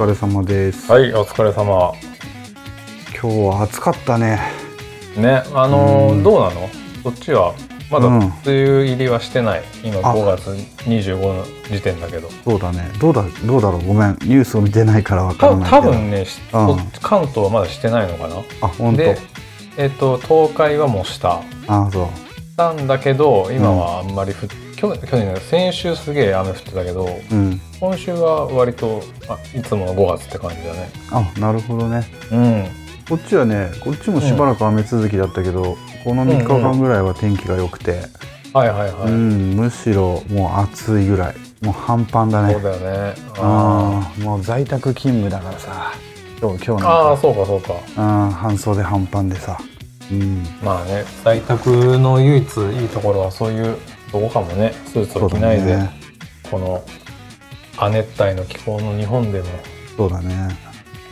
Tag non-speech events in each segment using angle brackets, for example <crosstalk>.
疲れ様です。はい、お疲れ様。今日は暑かったね。ね、あのーうんどうなの？こっちはまだうん梅雨入りはしてない。今あ5月25の時点だけど。そうだね。どうだ、どうだろう？ごめん、ニュースを見てないからわからたない。多分ね、しうんこ関東はまだしてないのかな。あ、本当で。、えっ、と東海はもうした。あ、そう。したんだけど、今はあんまりふ、去年去年ね先週すげえ雨降ってたけど、うん。今週は割とあいつもの5月って感じだね。あ、なるほどね。うん。こっちはね、こっちもしばらく雨続きだったけど、この3日間ぐらいは天気が良くて、はいはいはい。うん、むしろもう暑いぐらい。もう半端だね。そうだよね。あああ、もう在宅勤務だからさ。今日、今日ーあー、なんか、そうかそうか。うん、半袖半パンでさ。うん。まあね在宅の唯一いいところはそういうとこかもねスーツを着ないで、ねこの亜熱帯の気候の日本でも、そうだね。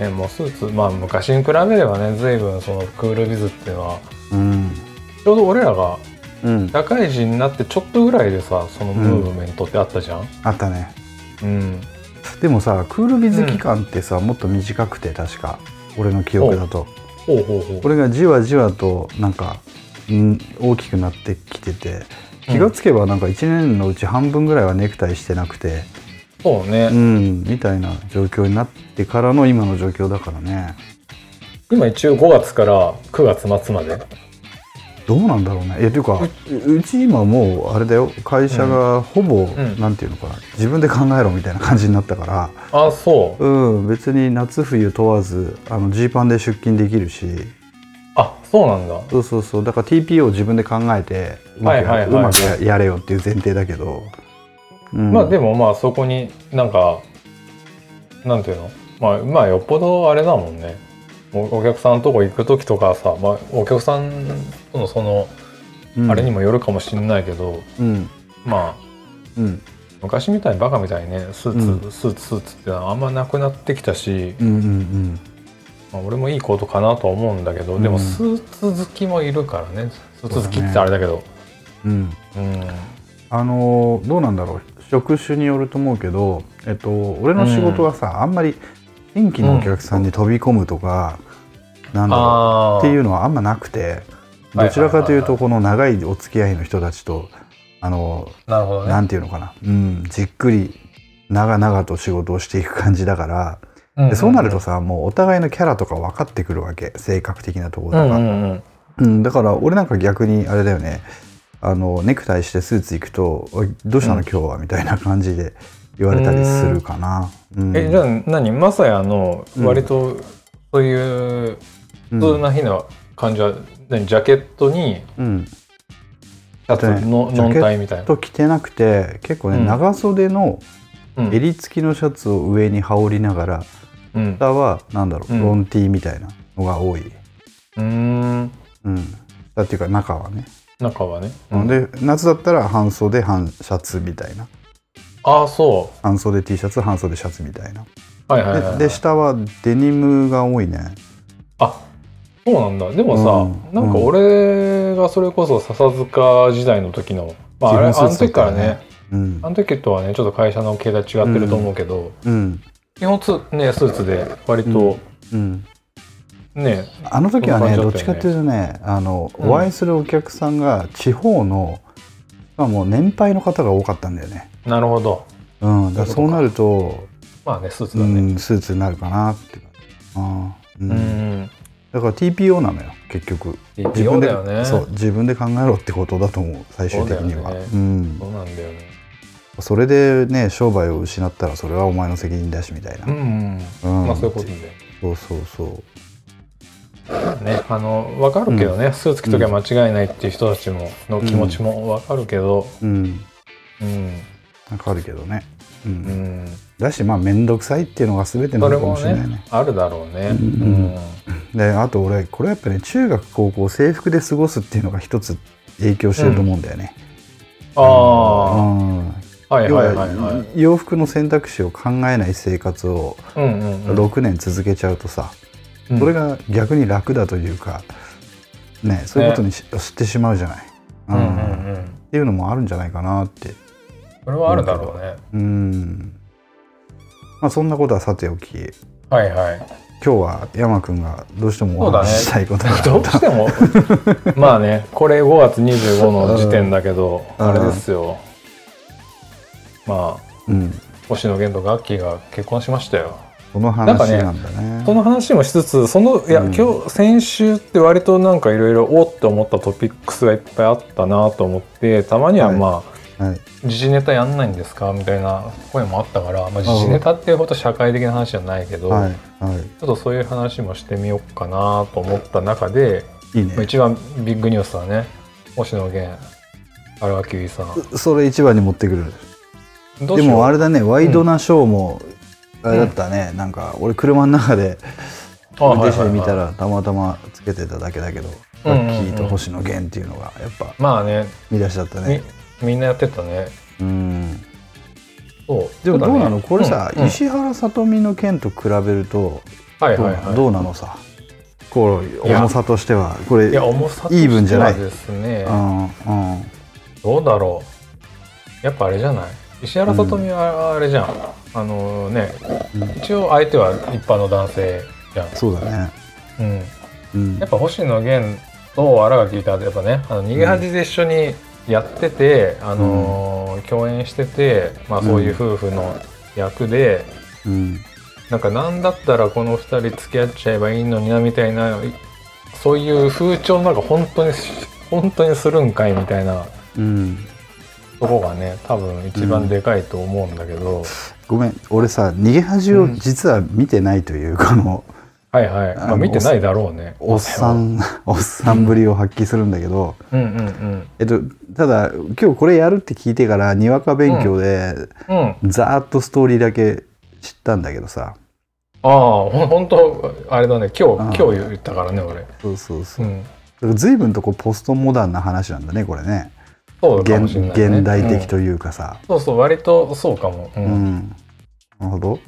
ね、もうスーツまあ昔に比べればね随分そのクールビズっていうのはうん。ちょうど俺らがうん。社会人になってちょっとぐらいでさそのムーブメントってあったじゃん？あったね。うん、でもさクールビズ期間ってさ、もっと短くて確か俺の記憶だとほうほうほうこれがじわじわとなんか、うん、大きくなってきてて気がつけばなんか1年のうち半分ぐらいはネクタイしてなくて、そうね、うん、みたいな状況になってからの今の状況だからね。今一応5月から9月末まで。どうなんだろうね。いやというかううち今もうあれだよ。会社がほぼ、ん。なんていうのかな。自分で考えろみたいな感じになったから。あそう。うん、別に夏冬問わずあのジーパンで出勤できるしあそうなんだ。そうそうそう。だから TPO を自分で考えてうまくや,、うまくややれよっていう前提だけど、うん、まあでもまあそこになんかなんていうの？まあまあよっぽどあれだもんね。おお客さんのとこ行く時とかさ、まあ、お客さんとのそのうん。あれにもよるかもしれないけど、うん。まあうん。昔みたいにバカみたいにねスーツ、うスーツスーツってのはあんまなくなってきたし、うんうんまあ、俺もいいことかなとは思うんだけど、でうん。もスーツ好きもいるからね。スーツ好きってあれだけど。うんうん。うん。あのーどうなんだろう。職種によると思うけど、えっと、俺の仕事はさ、あんまり新規のお客さんに飛び込むとか、なんだろう。っていうのはあんまなくてはいどちらかというとはいこの長いお付き合いの人たちとあのなるほどね。なんていうのかな、うん、じっくり長々と仕事をしていく感じだからうんでそうなるとさもうお互いのキャラとか分かってくるわけ。性格的なところとか、うんうんうん。うんだから俺なんか逆にあれだよね。あのネクタイしてスーツ行くと「おいどうしたのうん。今日は」みたいな感じで言われたりするかな。うん。えじゃあ何？まさやのうん。割とそういううん。普通な日の感じは、何？ジャケットにうん。シャツのノンタイみたいな。と着てなくて結構ね、うん。長袖のうん。襟付きのシャツを上に羽織りながらうん下はなんだろう、うんロンティーみたいなのが多い。うーん。うん、だっていうか中はね、中はね。で夏だったら半袖半シャツみたいな。ああそ半袖 T シャツ半袖シャツみたいな、う。はいはいはい、はい。でで下はデニムが多いね。あそうなんだ。でもさ、うん。なんか俺がそれこそ笹塚時代の時の、まあ、あれあの時からねうん。あの時とはねちょっと会社の形態違ってると思うけど、うん基本つねスーツで割とうんね、あの時はねそんなどっちかっていうとねあの、うんお会いするお客さんが地方の、まあ、もう年配の方が多かったんだよね、なるほど。うん、だからそそううなるとまあねスーツうだね。ん、スーツになるかなって。あー、うん。うん。だから TPO なのよ結局。TPO だよね。そう自分で考えろってことだと思う最終的には。ね。うん。そうなんだよね。それでね商売を失ったらそれはお前の責任だしみたいな、うん、うん。まあそういうことで。そうそうそう。ね、あの分かるけどね、スーツ着ときゃ間違いないっていう人たちもの気持ちも分かるけど、うん。うん。わかるけどね、うん。うん。だしまあ面倒くさいっていうのが全てなのかもしれないね。ねあるだろうね。うん。であと俺これやっぱね中学高校制服で過ごすっていうのが一つ影響してると思うんだよね、ああ、要はいはいは。はい。洋服の選択肢を考えない生活をうんうんうん、6年続けちゃうとさ、うん。それが逆に楽だというかねそういうことにし、知ってしまうじゃない、うん。うんっうん、ていうのもあるんじゃないかなって。それはあるだろうね。うん。まあそんなことはさておき。はいはい。今日は山くんがどうしてもお話ししたいことがあった。どうしても。まあねこれ5月25の時点だけど <laughs> うん。あれですよまあうん。星野源とガッキーが結婚しましたよ。その話なんだね。その話もしつつそのいや、うん。今日先週って割となんかいろいろおって思ったトピックスがいっぱいあったなと思ってたまにははい。まあ、はい。時事ネタやんないんですかみたいな声もあったから、まあ、時事ネタっていうほど社会的な話じゃないけど、はい。はちょっとそういう話もしてみようかなと思った中で、いいいね。まあ一番ビッグニュースはね星野源荒垣結衣さん。それ一番に持ってくるでもあれだねワイドなショーもあれだったね、なんか俺車の中であ運転手で見たらたまたまつけてただけだけど、うんうんうん。ラッキーと星野源っていうのがやっぱまあね。見出しだったね。みみんなやってたね。うん。そう。でもどうなの、これさ、うんうん。石原さとみの件と比べるとどう,、はいはいはい。どうなのさ？こう重さとしては。これいや重さとイーブンじゃない？ですねうん。うん。どうだろう。やっぱあれじゃない？石原さとみはあれじゃん、あのねうん。一応相手は一般の男性じゃん、そうだね。うん、うん。やっぱ星野源と新垣結衣ってやっぱねあの逃げ恥で一緒にやってて、あのー共演してて、まあ、そういう夫婦の役で、うん。なんかなんだったらこの二人付き合っちゃえばいいのになみたいないそういう風潮なんか本当に本当にするんかいみたいな。うんとこがね多分一番でかいと思うんだけど、ごめん俺さ逃げ恥を実は見てないという、このはいはい、まあ、見てないだろうね。おっさん <laughs> おっさんぶりを発揮するんだけど、うんうんえっと、ただ今日これやるって聞いてからにわか勉強で、うん。うん。ざーっとストーリーだけ知ったんだけどさ。ああほん本当あれだね。今日今日言ったからね俺。そうそうそう。う、ん。随分とこうポストモダンな話なんだねこれねそうかも現しれない、ね、現代的うんというかさ、そうそう割とそうかも、ううん。んなるほど。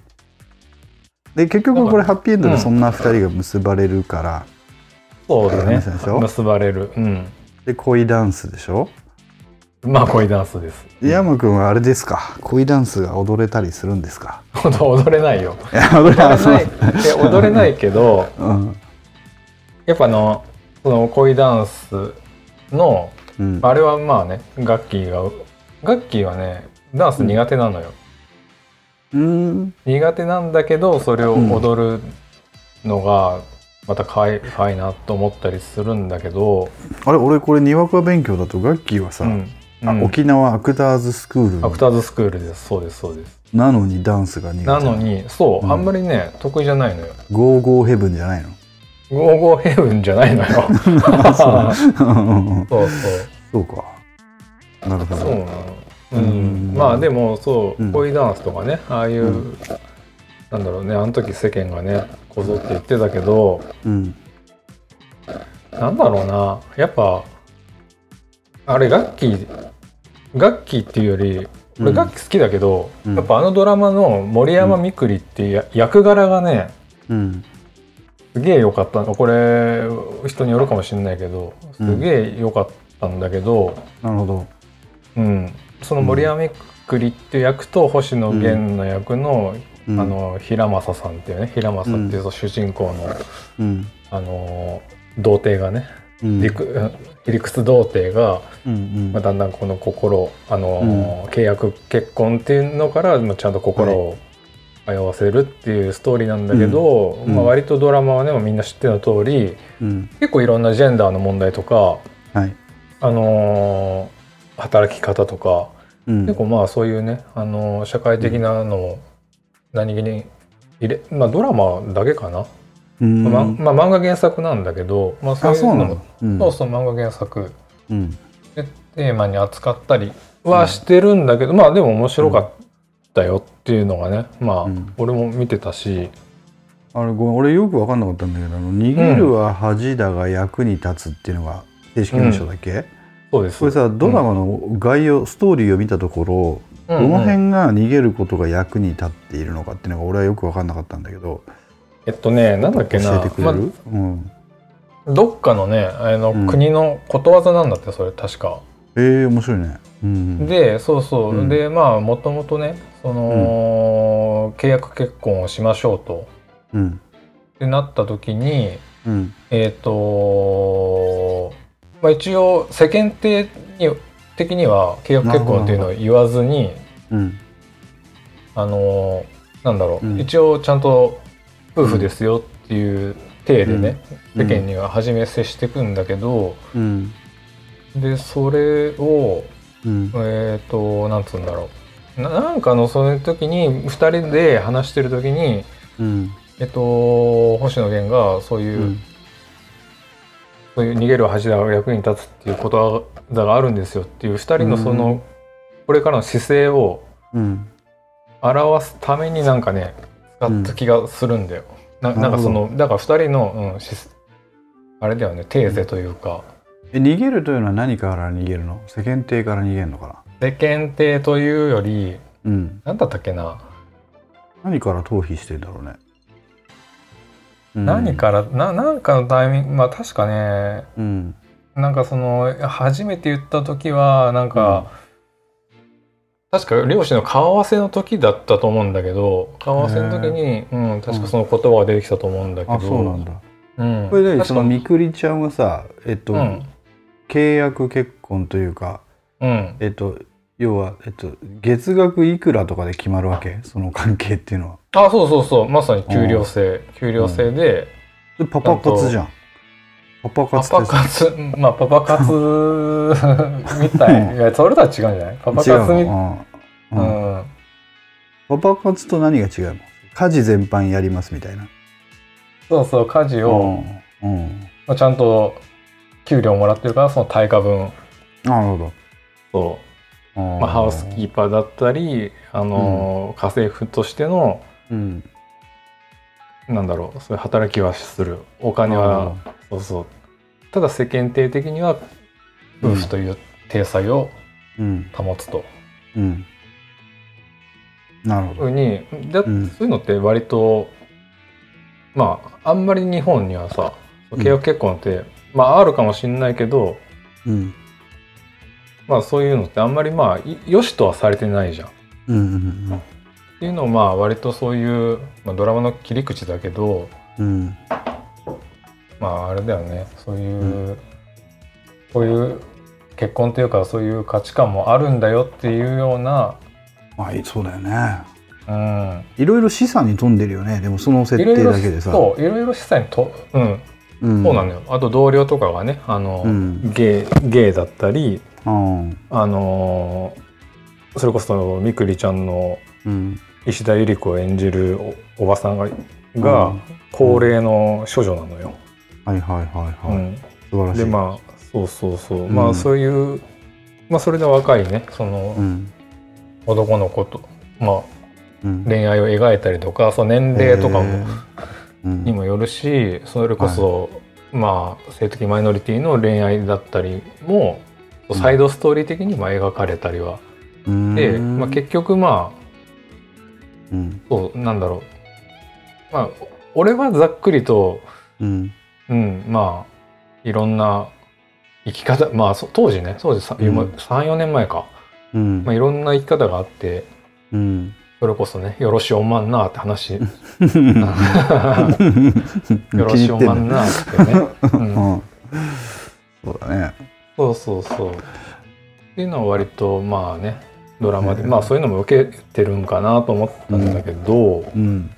で結局これハッピーエンドでそんな2人が結ばれるから、そうだね。話でしょ結ばれる。うん。で恋ダンスでしょ？まあ恋ダンスです。山くんはあれですか？恋ダンスが踊れたりするんですか？踊れないよ。いや踊れない。踊れないけどうん。やっぱあのその恋ダンスのうん。あれはまあねガッキーがガッキーはねダンス苦手なのよ、うん。苦手なんだけどそれを踊るのがまた可愛いいなと思ったりするんだけど、あれ俺これにわか勉強だとガッキーはさ、沖縄アクターズスクールアクターズスクールです。そうですそうです。なのにダンスが苦手。なのにそう、うん。あんまりね得意じゃないのよ。ゴーゴーヘブンじゃないの？ゴーゴーヘブンじゃないのよ。<laughs> <laughs> そうそうそうか。なるほど。そうなの。うん、うん。まあでもそううん。恋ダンスとかねああいう、うん。なんだろうねあの時世間がねこぞって言ってたけどうん。なんだろうな。やっぱあれガッキーガッキーっていうより俺うん。ガッキー好きだけど、うん。やっぱあのドラマの森山みくりっていうや役柄がねうん。すげえ良かったの。これ人によるかもしれないけどすげえ良かったんだけど、なるほど。うん。その森山みくりっていう役と星野源の役の,、うん。あの平正さんっていうね平正っていう主人公の、うん。あの童貞がねうん。理屈童貞が、うんうん。まあ、だんだんこの心あの、契約結婚っていうのから、まあ、ちゃんと心を通わせるっていうストーリーなんだけど、うん。まあ、割とドラマはね、まあみんな知っての通りうん。結構いろんなジェンダーの問題とか、はいあのー働き方とか、うん。結構まあそういうね、あのー社会的なのを何気に入れ、まあ、ドラマだけかな、うん。まあまあ、漫画原作なんだけど、まあ、そうあいうのもそうそうそう漫画原作うん。でテーマに扱ったりはしてるんだけど、まあでも面白かったよっていうのがねまあ、うん。俺も見てたし。あれごめん俺よく分かんなかったんだけど逃げるは恥だが役に立つっていうのが正式名称だっけ、そうです。これさドラマの概要、ストーリーを見たところ、うんうん。どの辺が逃げることが役に立っているのかっていうのが俺はよく分かんなかったんだけど。えっとねなんだっけ教なえてくれる、うん、まどっかのねあの、うん。国のことわざなんだってそれ確か。えー、面白いね。うん、でそうそう、うん。でまあもともとねその、の契約結婚をしましょうと。うん。ってなった時にうん。えっ、とまあ一応世間体に的には契約結婚っていうのを言わずにうん。あのなんだろう、うん。一応ちゃんと夫婦ですよっていう体でね、うん。世間には初め接していくんだけど、うん。でそれをうん。えっ、となんつうんだろう。ななんかのその時に2人で話してる時にうん。えっと星野源がそういう、うんそういう逃げる恥だが役に立つっていうことわざがあるんですよっていう2人のその、うん。これからの姿勢をうん。表すためになんかね使った気がするんだよ。ななんかそのだから2人の、うん、しあれだよねテーゼというか、え逃げるというのは何から逃げるの？世間体から逃げるのか世間体というよりなうん。何だったっけな、何から逃避してんだろうね、うん何からななんかのタイミングまあ確かねうん。なんかその初めて言った時はなんか、確か両親の顔合わせの時だったと思うんだけど顔合わせの時に、うん、確かその言葉が出てきたと思うんだけど、あそうなんだ。うん、これでそのみくりちゃんはさえっと、うん。契約結婚というかうん、えっと要は、えっと、月額いくらとかで決まるわけ？その関係っていうのは。あそうそうそう。まさに給料制。給料制で、でパパ活じゃん。パパパ活ってパ活。まあパパ活 <laughs> みたい。いやそれとは違うんじゃない？パパ活み違うん。ん。パパ活と何が違うの？家事全般やりますみたいな。そうそう家事を、うん。うん。まあ、ちゃんと給料もらってるからその対価分。なるほそう。ど、まあ、ハウスキーパーだったり、あのー家政婦としてのうん。なんだろうそういう働きはする。お金はそうそう。ただ世間体的には夫婦という体裁をうん。保つと。うん。なるほど。ふうにそういうのって割とまああんまり日本にはさ契約結婚って、まああるかもしれないけどうんまあそういうのってあんまりまあい良しとはされてないじゃん。うんうんっていうのをまあ割とそういう、まあ、ドラマの切り口だけどうん。まああれだよね。そういう、こういう結婚っていうかそういう価値観もあるんだよっていうような、まあそうだよね。うん、いろいろ資産に富んでるよね。でもその設定だけでさ。そう。いろいろ資産にと、うん。うん。そうなのよ。あと同僚とかがねあの、うん。ゲイゲイだったりうんあのそれこそみくりちゃんのうん。石田ゆり子を演じるおおばさんがうがん。高齢の処女なのよ。はいはいはいはい、うん。素晴らしい。でまあそうそうそう、ん。まあそういうまあそれで若いね。そのうん。男の子と、まあうん。恋愛を描いたりとかその年齢とかも、にもよるしそれこそ、まあ性的マイノリティの恋愛だったりもうんサイドストーリー的にも描かれたりは。うん。で、まあ、結局まあうん。そうなんだろう。まあ俺はざっくりとうん。うんまあいろんな生き方まあそ当時ね当時さうん。34年前か、うん。まあ、いろんな生き方があってうん。それこそねよろしおまんなって話。よ <laughs> よろしおまんなってね、うん。うん。そうだねそうそうそう。っていうのは割とまあねドラマで、うん。まあそういうのも受けてるんかなと思ったんだけど、うん。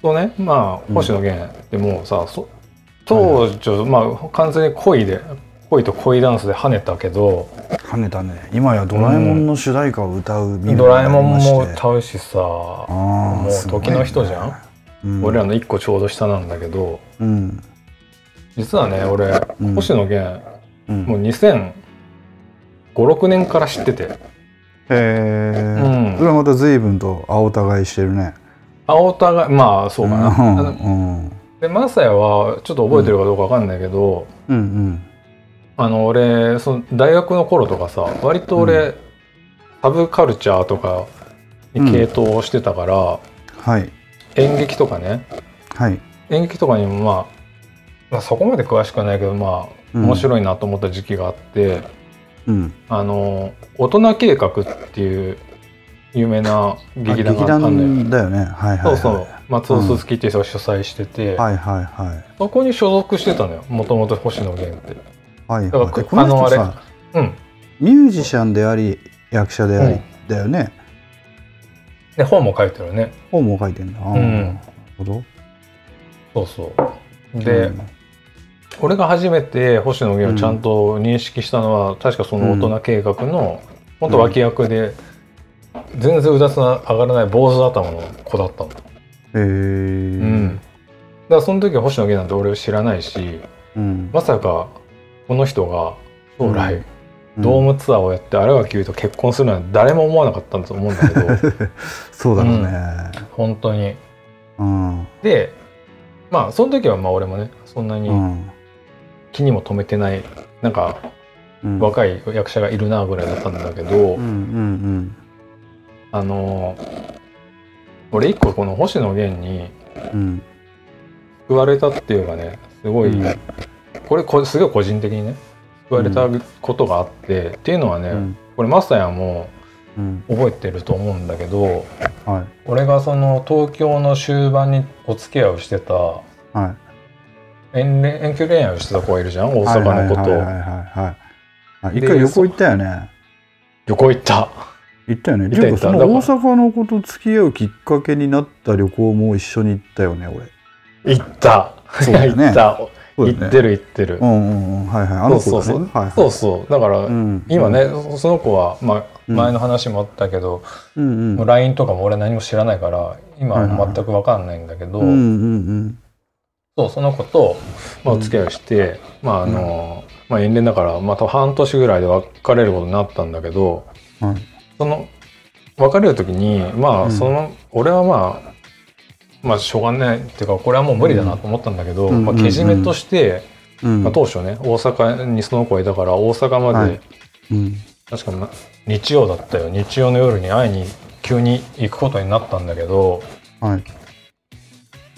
そうねまあうん。星野源ってもうさそ当時、まあ完全に恋で恋と恋ダンスで跳ねたけど跳ねたね。今やドラえもんの主題歌を歌う身分ドラえもんも歌うしさ、もう時の人じゃん、うん。俺らの一個ちょうど下なんだけど。うん。実はね俺、うん。星野源うん。もう2005,6年から知ってて。へえ、うん。それはまた随分と青互いしてるね。青田がまあそうかな、うん。うん。でマサヤはちょっと覚えてるかどうかわかんないけど、うんうん。あの俺その大学の頃とかさ割と俺、うサブカルチャーとかに傾倒してたから、はい。演劇とかね。はい。演劇とかにもまあ、まあ、そこまで詳しくはないけどまあうん面白いなと思った時期があって、うん。あの大人計画っていう有名な劇団劇があったんだよね。はいはいはい。そうそう。松尾鈴木っていう人が主催してて、はいはいはい。そこに所属してたのよ。もともと星野源って。はいだからはいでこの人あのさうん。ミュージシャンであり役者であり、うん。だよね。で本も書いてるね。本も書いてんだ、うん。なるほど。そうそう。で、うん俺が初めて星野源をちゃんと認識したのは、確かその大人計画の元脇役で、全然うだつな上がらない坊主頭の子だったの。へえうん、だからその時は星野源なんて俺知らないしうん。まさかこの人が将来、うん。ドームツアーをやって新垣結衣と結婚するなんて誰も思わなかったと思うんだけど。<laughs> そうだろうね。本当に。うん。でまあその時はまあ俺もねそんなにうん気にも留めてないなんかうん。若い役者がいるなぐらいだったんだけど、うんうんあの俺一個この星野源にうん。うん救われたっていうかねすごい、うん。これすごい個人的にね救われたことがあって、っていうのはね、うん。これマスターやもうん。覚えてると思うんだけどはい。俺がその東京の終盤にお付き合いをしてたはい遠恋遠距離恋愛をしてた子がいるじゃん大阪の子とはいはいはいはいはい。あで一回旅行行ったよね。旅行行った。行ったよね。行ったていうかその大阪の子と付き合うきっかけになった旅行も一緒に行ったよね俺。行った。そうね。<laughs> 行った。行ってる行ってる、うんうんうん。はいはい。あの子そうそうそう、はいはい。そうそう。だから、うん今ねその子は、まあ、うん。前の話もあったけど、うんうん。もう LINE とかも俺何も知らないから今は全く分かんないんだけど、うんうんそうその子と、まあ、お付き合いをして、まああの、まあ、遠恋だからまた半年ぐらいで別れることになったんだけどその別れる時にまうん。あその、俺はまあまあしょうがないっていうかこれはもう無理だなと思ったんだけど、うん。まあ、けじめとして、うん。まあ、当初ね大阪にその子がいたから大阪まで、確かな日曜だったよ。日曜の夜に会いに急に行くことになったんだけどはい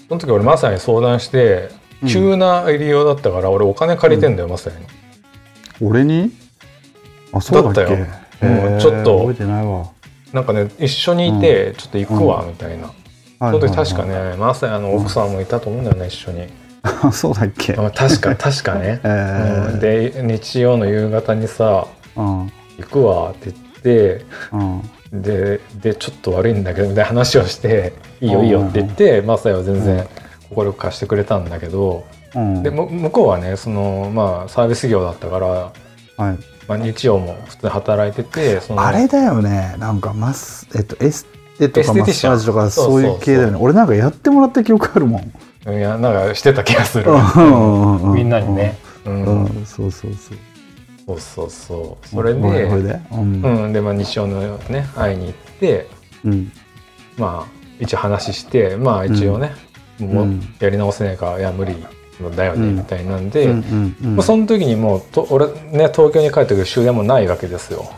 その時俺まさに相談してうん。急な入りようだったから俺お金借りてんだよ、まさに。俺に？あそうだったよ。うんちょっと。覚えてないわ。なんかね一緒にいてちょっと行くわみたいな、はいその時はい。確かねまさにの奥さんもいたと思うんだよね一緒に、あ <laughs> そうだっけ？まあ確か確かね、<laughs> えー。うん。で日曜の夕方にさうん。行くわって言ってうんででちょっと悪いんだけどみたいな話をして「いいよいいよ」って言ってマサヤは全然快く貸してくれたんだけどうん。でむ向こうはねそのまあサービス業だったから、はい。まあ、日曜も普通に働いててそのあれだよね。なんかマスえっとエステとかマッテティシャン。サージとかそういう系だよね。俺なんかやってもらった記憶あるもん。いやなんかしてた気がする。うんみんなにね。ううんんそうそうそうそうそうそう。それでで？うん。うん。でまあ日曜のね会いに行ってうん。まあ一応話してまあ一応ね、もううん。やり直せないからいや無理だよねうん。みたいなんで、うんうんうん。まあ、その時にもうと俺ね東京に帰ってくる終電もないわけですよ。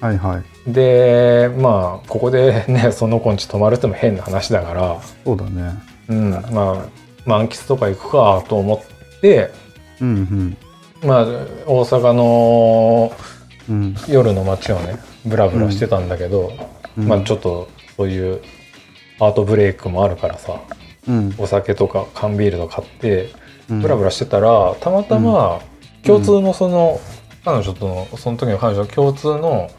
はいはい。でまあここでね <laughs> その子んち泊まるっても変な話だから、そうだね。うん、まあ満喫とか行くかと思ってうんまあ大阪の夜の街をねブラブラしてたんだけど、うん。まあちょっとそういうアートブレイクもあるからさうん。お酒とか缶ビールとか買ってうん。ブラブラしてたらたまたま共通のその、彼女とのその時の彼女共通の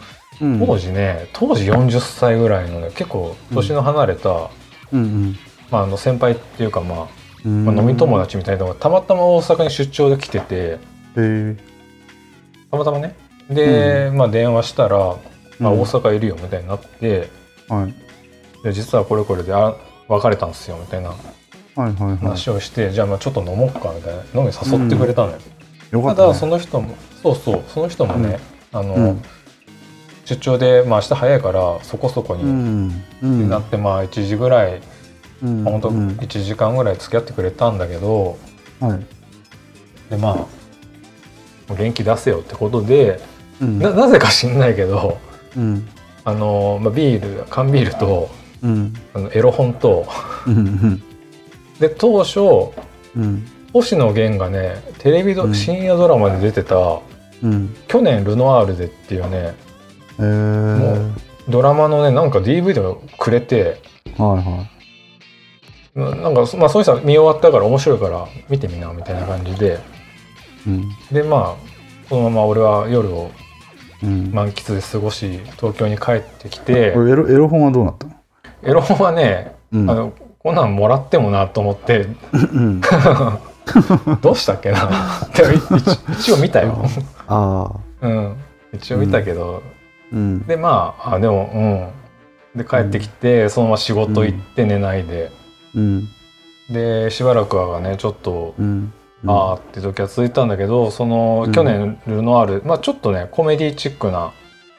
うん。当時ね当時40歳ぐらいのね結構年の離れた、うん。まあ、あの先輩っていうか、まあうん。まあ、飲み友達みたいなのがたまたま大阪に出張で来ててへえたまたまね。で、まあ、電話したら、まあ、うん。大阪いるよみたいになって、はい。で実はこれこれであ別れたんですよみたいな話をして、じゃあまあちょっと飲もうかみたいな。飲みに誘ってくれたのよ、よかっただその人もそうそうその人もね、あの、うん。出張で、まあ、明日早いからそこそこうにん。うん。なって、まあ1時ぐらい、うん。まあ、本当うん。1時間ぐらい付き合ってくれたんだけどはい。でまあ元気出せよってことで、うん。ななぜか知んないけどうん。あの、まあ、ビール缶ビールとうん。あのエロ本とうんで当初うん。星野源がねテレビド、うん。深夜ドラマで出てたうん「去年ルノワールで」っていうねえー。もうドラマのねなんか DVD をくれてはいはい。ななんかまあそういう人は見終わったから面白いから見てみなみたいな感じでうん。でまあそのまま俺は夜をうん。満喫で過ごし東京に帰ってきてエロエロ本はどうなったの？エロ本はね、うん。あのこんなんもらってもなと思ってうん。<laughs> どうしたっけな？一一応見たよ、ああうん、一応見たけど、うん。でまああでもうん。で帰ってきて、そのまま仕事行って寝ないで、うん。でしばらくはねちょっと、うんああって時は続いたんだけどその、うん。去年ルノアール、まあ、ちょっとねコメディチックな、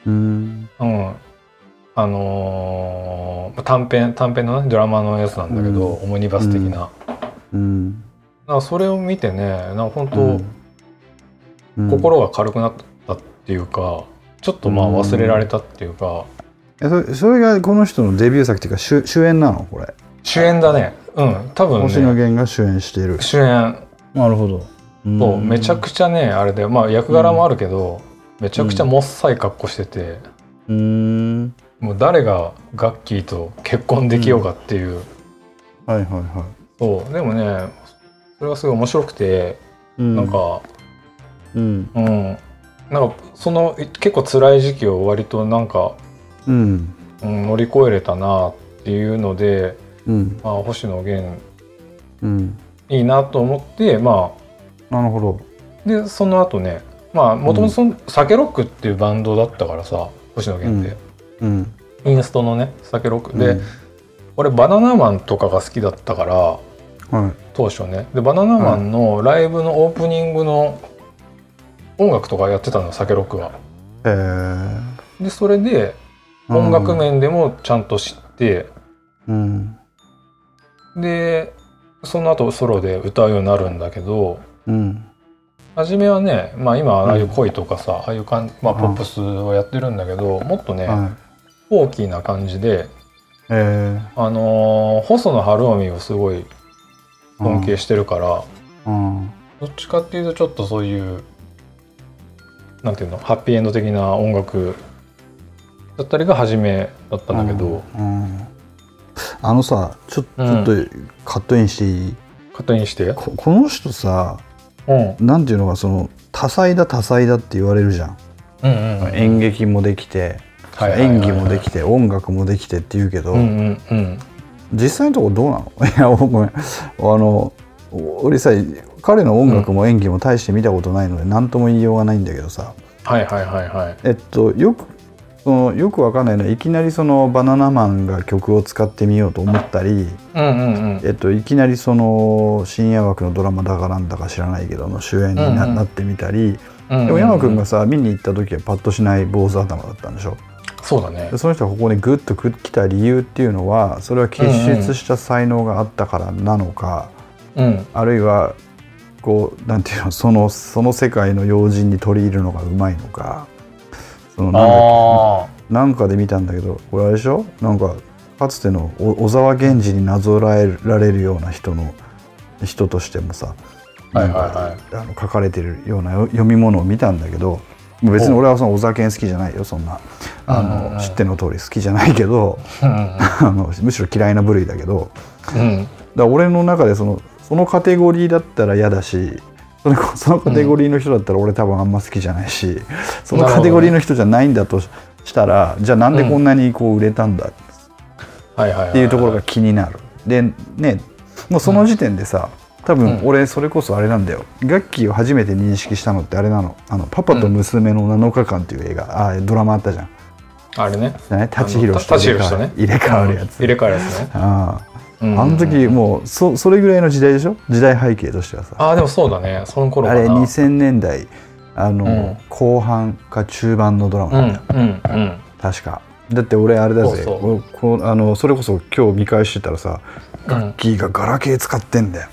うん。うん、あのー短編短編のねドラマのやつなんだけど、オモニバス的な、うん。なそれを見てねな本当、うん。心が軽くなったっていうかちょっとまあ忘れられたっていうか、えそれそれがこの人のデビュー作っていうか主主演なの？これ。主演だね。うん。多分星野ね源が主演している。主演なるほど。そうめちゃくちゃねあれでまあ役柄もあるけど、めちゃくちゃもっさい格好してて、うん。もう誰がガッキーと結婚できようかっていう、はいはいはそう。でもねそれがすごい面白くて、いうん。なんかうん。うん。なんかその結構辛い時期を割となんか、うん。うん、乗り越えれたなっていうので、うん。まあ、星野源うんいいなと思ってまなるほど。あでその後ねまあもともとその「酒ロック」っていうバンドだったからさ星野源って、うん。インストのね「酒ロック」で、うん。俺バナナマンとかが好きだったからはい。当初ね。でバナナマンのライブのオープニングの音楽とかやってたの酒ロックが。えー。でそれで音楽面でもちゃんと知って、うん。でその後ソロで歌うようになるんだけどうん。初めはね、まあ、今ああいう恋とかさ、ああいうかん、まあ、ポップスをやってるんだけど、もっとね、はい。フォーキーな感じで、えあのー細野晴臣をすごいー尊敬してるから、うん。どっちかっていうとちょっとそういうなんていうのハッピーエンド的な音楽だったりが初めだったんだけど、うん。うんあのさちょちうん。ょっとカットインしていい、勝手にして？ここの人さうん。なんていうのかその多彩だ多彩だって言われるじゃん、うんうんうん演劇もできて、はいはいはいはい。演技もできて音楽もできてって言うけど、うんうんうん。実際のところどうなの？<laughs> いやごめん。あの俺さ彼の音楽も演技も大して見たことないので何とも言いようがないんだけどさ。はいはいはいはい。えっとよくそのよくわかんないのはいきなりそのバナナマンが曲を使ってみようと思ったり、うんうんうん。えっと、いきなりその深夜枠のドラマだかなんだか知らないけどの主演にな,、うんうん。なってみたりうんうんでも山君がさ見に行った時はパッとしない坊主頭だったんでしょ？そうだね。でその人がここにグッと来た理由っていうのはそれは結出した才能があったからなのか、うん。あるいはこうなんていうのそのその世界の要人に取り入れるのがうまいのかそのなんだっあけなんかで見たんだけどこれあれでしょ？なんかかつてのお小沢源氏になぞらえられるような人の人としてもさなんかはい。あの書かれてるようなよ読み物を見たんだけど別に俺はその小沢健好きじゃないよそんな。あの知っての通り好きじゃないけどうん <laughs> あのむしろ嫌いな部類だけど。うんうん。だから俺の中でそのそのカテゴリーだったら嫌だしそのそのカテゴリーの人だったら俺多分あんま好きじゃないし、そのカテゴリーの人じゃないんだとしたら、じゃあなんでこんなにこう売れたんだ？はいはいはっていうところが気になる。でねもうその時点でさ、多分俺それこそあれなんだよ、ガッキーを初めて認識したのってあれなの「あのパパと娘の7日間」っていう映画、あドラマあったじゃん。あれね。じゃない？舘ひろしとね。入れ替わるやつ。入れ替わるやつね。ああ。うんあの時もうそそれぐらいの時代でしょ？時代背景としてはさ。ああでもそうだね。その頃あれかな2000年代あの、うん。後半か中盤のドラマうんだった、うんうん確か。だって俺あれだぜ。そうここあのそれこそ今日見返してたらさうん。キーがガラケー使ってんだよ。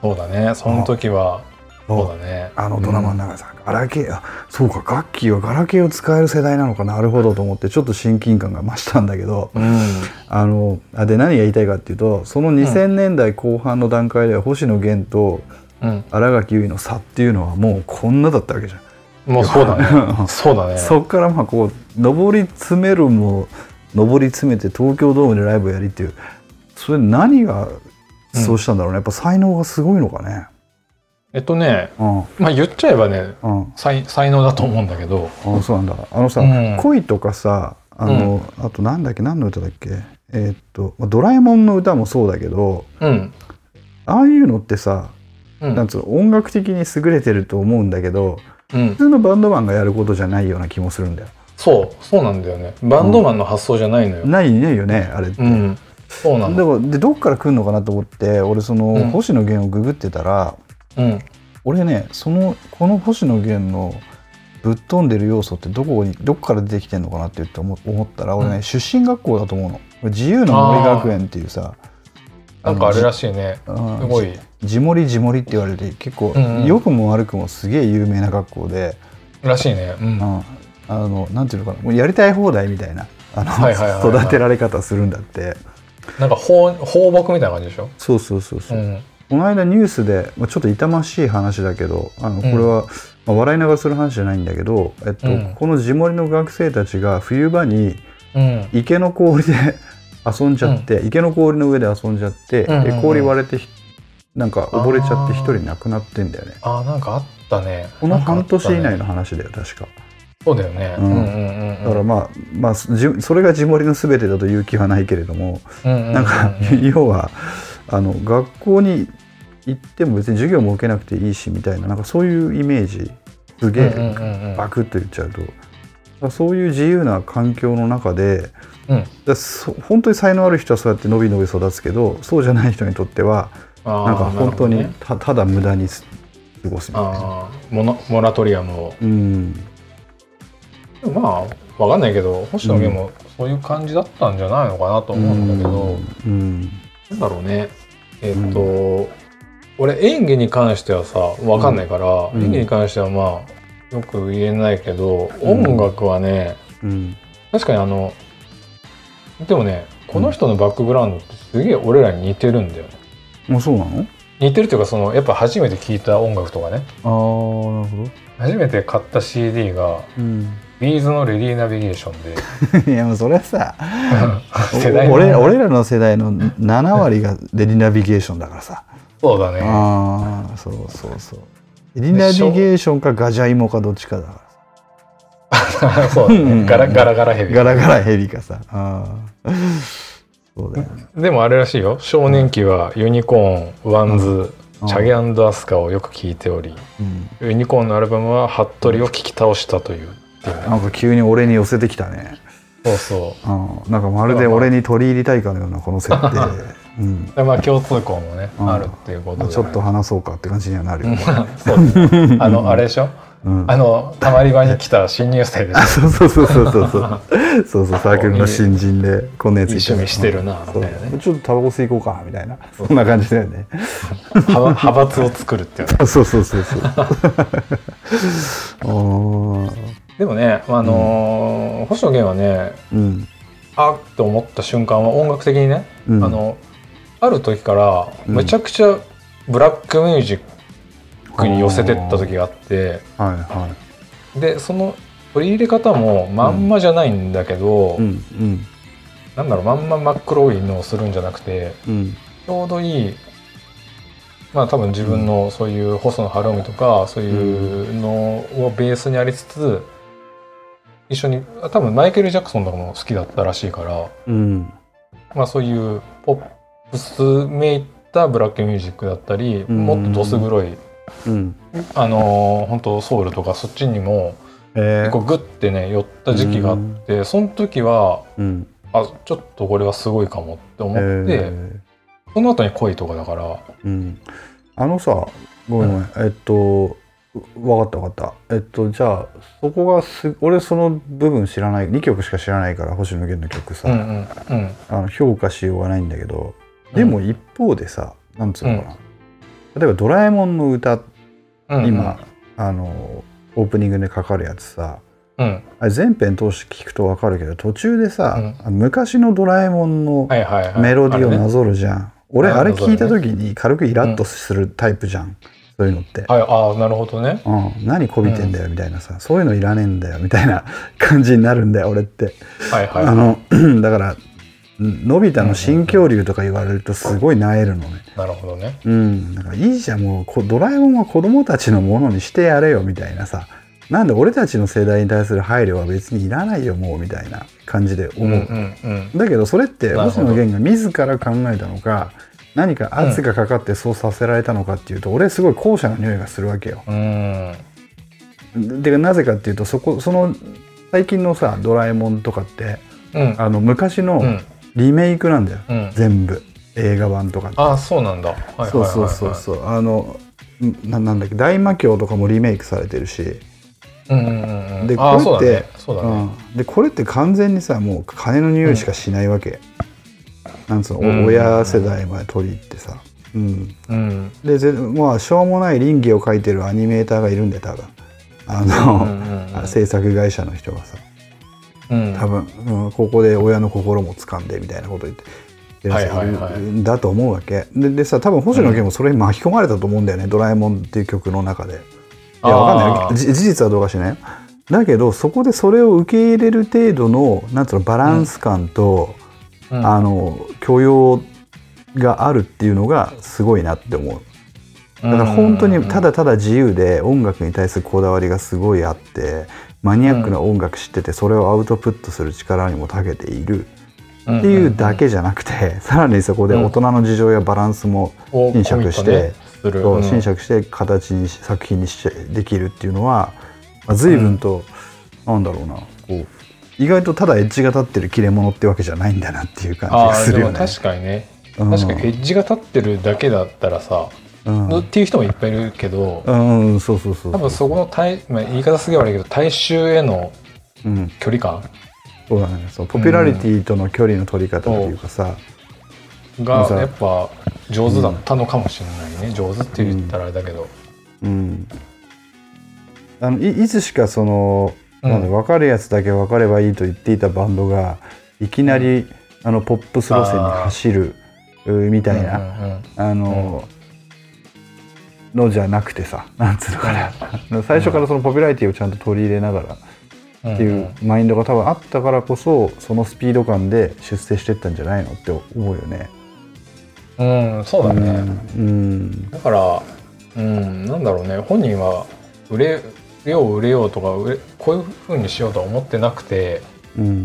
そうだね。その時はそうだね。あのドラマの中でさ、ガラケーあそうかガッキーはガラケーを使える世代なのかなるほどと思ってちょっと親近感が増したんだけどうん。あのあで何が言いたいかっていうとその2000年代後半の段階では星野源とうん。新垣結衣の差っていうのはもうこんなだったわけじゃん。もうそうだね。<laughs> そうだね。そっからまあこう上り詰めるも上り詰めて東京ドームでライブやりっていうそれ何がそうしたんだろうね、やっぱ才能がすごいのかねえっとねうん。まあ言っちゃえばねうん。才才能だと思うんだけど。あそうなんだ。あのさ、うん。恋とかさあの、あとなんだっけ何の歌だっけ？えーっとまあドラえもんの歌もそうだけどうん。ああいうのってさ、うん。なんつうの音楽的に優れてると思うんだけどうん。普通のバンドマンがやることじゃないような気もするんだよ。そうそうなんだよね。バンドマンの発想じゃないのよ。ないねよねあれって。うん。そうなでのもでどっから来るのかなと思って俺その、うん。星野源をググってたらうん。俺ねそのこの星野源のぶっ飛んでる要素ってどこにどこから出てきてんのかなって言って思思ったら俺ね、うん出身学校だと思うの。自由の森学園っていうさなんかあれらしいね。うんすごい。地森地森って言われて結構、うん。うん良くも悪くもすげえ有名な学校で、らしいね。うん。うん。あのなんていうのかなもうやりたい放題みたいな育てられ方するんだって。なんか放放牧みたいな感じでしょ？そうそうそうそう。う、んこの間ニュースで、まあ、ちょっと痛ましい話だけどあのこれは、まあ、笑いながらする話じゃないんだけど、えっとうん。この地森の学生たちが冬場にうん。池の氷で <laughs> 遊んじゃって、池の氷の上で遊んじゃって、う氷割れてひなんか溺れちゃって一人亡くなってんだよね。あー。なんかあったね。この半年以内の話だよ確か。そうだよね。ううんだからまあ、まあ、じそれが地森の全てだという気はないけれども、うん。なんか要はあの学校に行っても別に授業も受けなくていいしみたいななんかそういうイメージすげうんうんえうんうん。バクッと言っちゃうと、そういう自由な環境の中でうん。だそ本当に才能ある人はそうやって伸び伸び育つけどそうじゃない人にとってはなんか本当になるた,、ただ無駄にす過ごすみたいな。モノモラトリアムを。うん。まあわかんないけど星野源もそういう感じだったんじゃないのかなと思うんだけど、うんなんだろうね。えっ、と、俺演技に関してはさわかんないから、うん。演技に関してはまあよく言えないけど、うん。音楽はねうん。確かにあのでもねこの人のバックグラウンドってすげえ俺らに似てるんだよね。もうそうなの？似てるっていうかそのやっぱ初めて聴いた音楽とかね。ああなるほど。初めて買った CD がうんビーズの「レディーナビゲーションで。<laughs> いやもうそれはさ <laughs> 俺俺らの世代の7割がレディナビゲーションだからさ、そうだね。ああそうそうそう。レディナビゲーションかガジャイモかどっちかだか <laughs> そうだね。ガラガラガラヘビ。らガラガラヘビかさ。ああそうだよね。でもあれらしいよ。少年期はユニコーン WANDS、うん。チャゲアスカをよく聴いておりうん。ユニコーンのアルバムは服部を聴き倒したというってなんか急に俺に寄せてきたね。そうそう、うん、なんかまるで俺に取り入りたいかのようなこの設定、うん、まあ共通項もね、うん、あるっていうことで、ちょっと話そうかって感じにはなるよ、ね、そう。あのあれでしょ？うん、あのたまり場に来た新入生でしょ？<laughs> そうそうそうそうそう。そうそうサークルの新人でこんなやつい緒にしてるなみたいなね。ちょっとタバコ吸いこうかみたいな。そんな感じだよね。派閥を作るっていう、<laughs> そうそうそうそう。<laughs> ああでもね、あのー星野源はねうん。あって思った瞬間は音楽的にね、うん。あのある時からうん。めちゃくちゃブラックミュージックに寄せてった時があって、はいはでその取り入れ方もまんまじゃないんだけど、いうん。うん。なんだろうまんま真っ黒いのをするんじゃなくてうん。ちょうどいいまあ多分自分のそういう細野晴臣とかそういうのをベースにありつつ一緒に多分マイケル・ジャクソンとかも好きだったらしいから、うん。まあ、そういうポップスめいたブラックミュージックだったり、うん。もっとどす黒いうん。あのー本当ソウルとかそっちにもえ結構グッてね寄った時期があって、その時はうん。あちょっとこれはすごいかもって思って、えその後に恋とかだから。ーうん。あのさごめんごめん、えっとわかったわかった。えっとじゃあそこがす俺その部分知らない2曲しか知らないから星野源の曲さ、うんうんうん。あの評価しようがないんだけどでも一方でさ、なんつうのかな、例えば「ドラえもんの歌」うん今、あのオープニングでかかるやつさ。うん。あれ全編通して聞くと分かるけど途中でさ、うん。昔の「ドラえもん」のはいはいはい。メロディーをなぞるじゃん、俺ああれなぞるね聞いた時に軽くイラッとするタイプじゃん、そういうのって。はいああなるほどね。うん、何こびてんだよみたいなさ、そういうのいらねえんだよみたいな <laughs> 感じになるんだよ俺って。はいはい。あの <clears throat> だからのび太の新恐竜とか言われるとすごい萎えるのね。なるほどね。うん、だからいいじゃんもうこドラえもんは子供たちのものにしてやれよみたいなさ。なんで俺たちの世代に対する配慮は別にいらないよもうみたいな感じで思う、うんうんうん。だけどそれって星野源が自ら考えたのか何か圧がかかってそうさせられたのかっていうと、俺すごい後者の匂いがするわけよ。うんでなぜかっていうとそこその最近のさ「ドラえもん」とかってうん。あの昔のうん。リメイクなんだよ、うん。全部。映画版とかああそうなんだ。はいそうはいそうそうそうあのんななんだっけ大魔教とかもリメイクされてるし、うんうんうんうん。でこれってでこれって完全にさもう金の匂いしかしないわけ、なんつうの、おうん。親世代まで取り入ってさ、うん、うん。でぜまあしょうもない倫理を書いてるアニメーターがいるんで多分。あうんの、うんうん。制作会社の人がさ。うん。多分、うん、ここで親の心も掴んでみたいなこと言って。ではいはいはいだと思うわけ。ででさ多分星野源もそれに巻き込まれたと思うんだよね「ドラえもん」っていう曲の中で。いやわかんない。事実はどうかしないよだけどそこでそれを受け入れる程度のなんつうのバランス感と、うんあの許容があるっていうのがすごいなって思う。だから本当にただただ自由で音楽に対するこだわりがすごいあってマニアックな音楽知っててそれをアウトプットする力にも長けているっていうだけじゃなくて <laughs> さらにそこで大人の事情やバランスもを侵釈してううん。して形にし作品にしてできるっていうのは、まあ、随分と、なんだろうな。こう意外とただエッジが立ってる切れ者ってわけじゃないんだなっていう感じあがするよね。確かにね。うん。確かにエッジが立ってるだけだったらさうん。っていう人もいっぱいいるけどうん、うん、そうそうそう多分そこの対、まあ、言い方すげえ悪いけど大衆へのうん、距離感？そうだね。そうポピュラリティとの距離の取り方っていうかさ、がやっぱ上手だったのかもしれないね、上手って言ったらあれだけど、うん、あのいいつしかその、うんなんだ分かるやつだけ分かればいいと言っていたバンドがいきなり、あのポップス路線に走るうみたいな、あの、のじゃなくてさなんつうのかな、最初からそのポピュラリティをちゃんと取り入れながらっていうマインドが多分あったからこそそのスピード感で出世してったんじゃないのって思うよね。うん、そうだね、うん。だからうんなんだろうね。本人は売れよう売れようとか売れこういうふうにしようとは思ってなくて、うん。